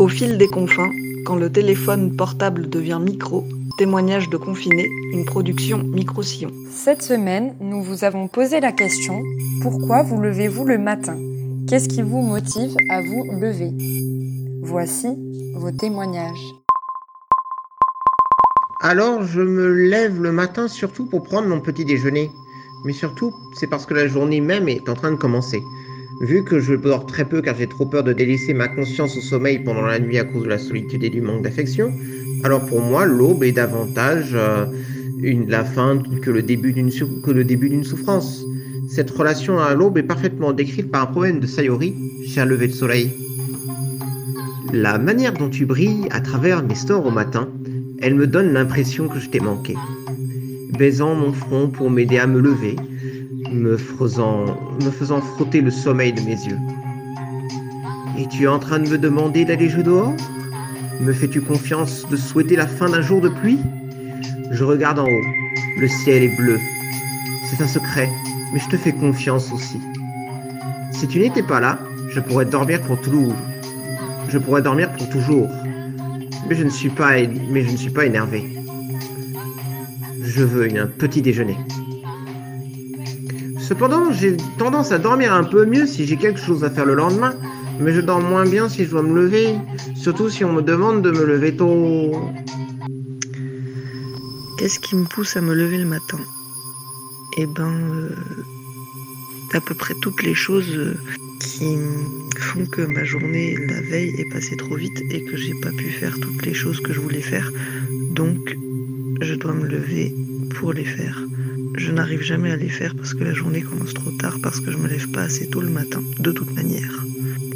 Au fil des confins, quand le téléphone portable devient micro, témoignage de confiné, une production micro-sillon. Cette semaine, nous vous avons posé la question pourquoi vous levez-vous le matin? Qu'est-ce qui vous motive à vous lever? Voici vos témoignages. Alors, je me lève le matin surtout pour prendre mon petit déjeuner. Mais surtout, c'est parce que la journée même est en train de commencer. Vu que je dors très peu car j'ai trop peur de délaisser ma conscience au sommeil pendant la nuit à cause de la solitude et du manque d'affection, alors pour moi, l'aube est davantage euh, la fin que le début d'une souffrance. Cette relation à l'aube est parfaitement décrite par un poème de Sayori chez un lever de soleil. La manière dont tu brilles à travers mes stores au matin, elle me donne l'impression que je t'ai manqué. Baisant mon front pour m'aider à me lever, me faisant, me faisant frotter le sommeil de mes yeux. Et tu es en train de me demander d'aller jouer dehors? Me fais-tu confiance de souhaiter la fin d'un jour de pluie? Je regarde en haut. Le ciel est bleu. C'est un secret, mais je te fais confiance aussi. Si tu n'étais pas là, je pourrais dormir pour toujours. Je pourrais dormir pour toujours. Mais je ne suis pas, mais je ne suis pas énervé. Je veux un petit déjeuner. Cependant, j'ai tendance à dormir un peu mieux si j'ai quelque chose à faire le lendemain, mais je dors moins bien si je dois me lever, surtout si on me demande de me lever tôt. Qu'est-ce qui me pousse à me lever le matin? Eh ben, euh, à peu près toutes les choses euh, qui font que ma journée la veille est passée trop vite et que j'ai pas pu faire toutes les choses que je voulais faire. Donc, je dois me lever pour les faire. Je n'arrive jamais à les faire parce que la journée commence trop tard, parce que je me lève pas assez tôt le matin, de toute manière.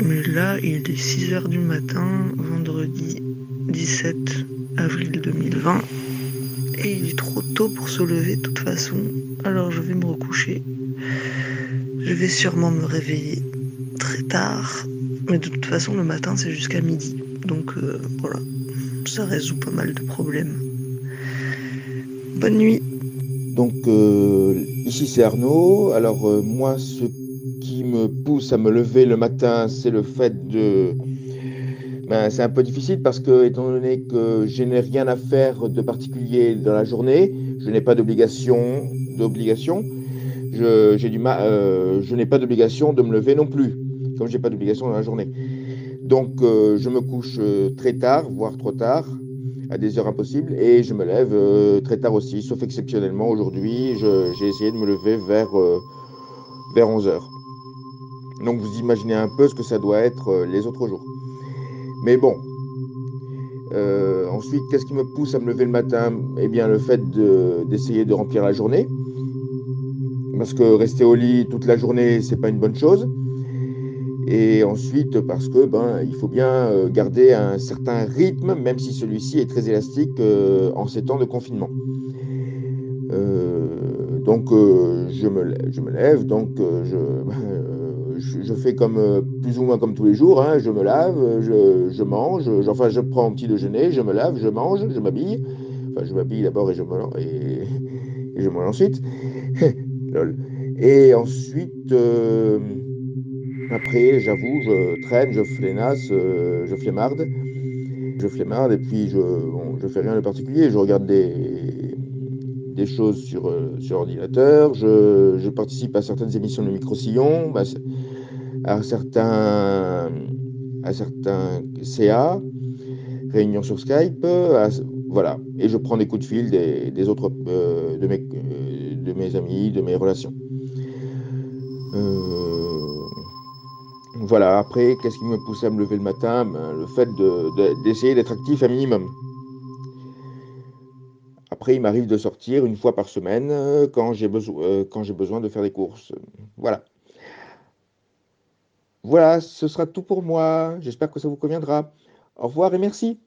Mais là, il est 6h du matin, vendredi 17 avril 2020, et il est trop tôt pour se lever de toute façon, alors je vais me recoucher. Je vais sûrement me réveiller très tard, mais de toute façon, le matin, c'est jusqu'à midi. Donc euh, voilà, ça résout pas mal de problèmes. Bonne nuit. Donc euh, ici c'est Arnaud. Alors euh, moi ce qui me pousse à me lever le matin c'est le fait de... Ben, c'est un peu difficile parce que étant donné que je n'ai rien à faire de particulier dans la journée, je n'ai pas d'obligation, d'obligation, je, j'ai du euh, je n'ai pas d'obligation de me lever non plus, comme j'ai pas d'obligation dans la journée. Donc je me couche très tard, voire trop tard, à des heures impossibles et je me lève euh, très tard aussi, sauf exceptionnellement aujourd'hui, j'ai essayé de me lever vers, euh, vers 11 heures. Donc vous imaginez un peu ce que ça doit être euh, les autres jours. Mais bon, ensuite, qu'est-ce qui me pousse à me lever le matin? Eh bien, le fait d'essayer de, remplir la journée. Parce que rester au lit toute la journée, c'est pas une bonne chose. Et ensuite, parce que ben, il faut bien euh, garder un certain rythme, même si celui-ci est très élastique euh, en ces temps de confinement. Euh, donc, je, me, je me lève, donc je, je, fais comme plus ou moins comme tous les jours. Hein. je me lave, je, mange, enfin, je prends un petit déjeuner, je me lave, je mange, je m'habille. Enfin, je m'habille d'abord et je me et, je mange ensuite. et ensuite. Après, j'avoue, je traîne, je flénasse, euh, je flémarde. Je flémarde et puis je ne fais rien de particulier. Je regarde des, des choses sur, euh, sur ordinateur. Je, participe à certaines émissions de micro-sillon, à, certains, à certains CA, réunions sur Skype. voilà. Et je prends des coups de fil des, autres, euh, de, mes, de mes amis, de mes relations. Voilà, après, qu'est-ce qui me pousse à me lever le matin? Ben, Le fait d'essayer d'être actif un minimum. Après, il m'arrive de sortir une fois par semaine euh, euh, quand j'ai besoin de faire des courses. Voilà. Voilà, ce sera tout pour moi. J'espère que ça vous conviendra. Au revoir et merci.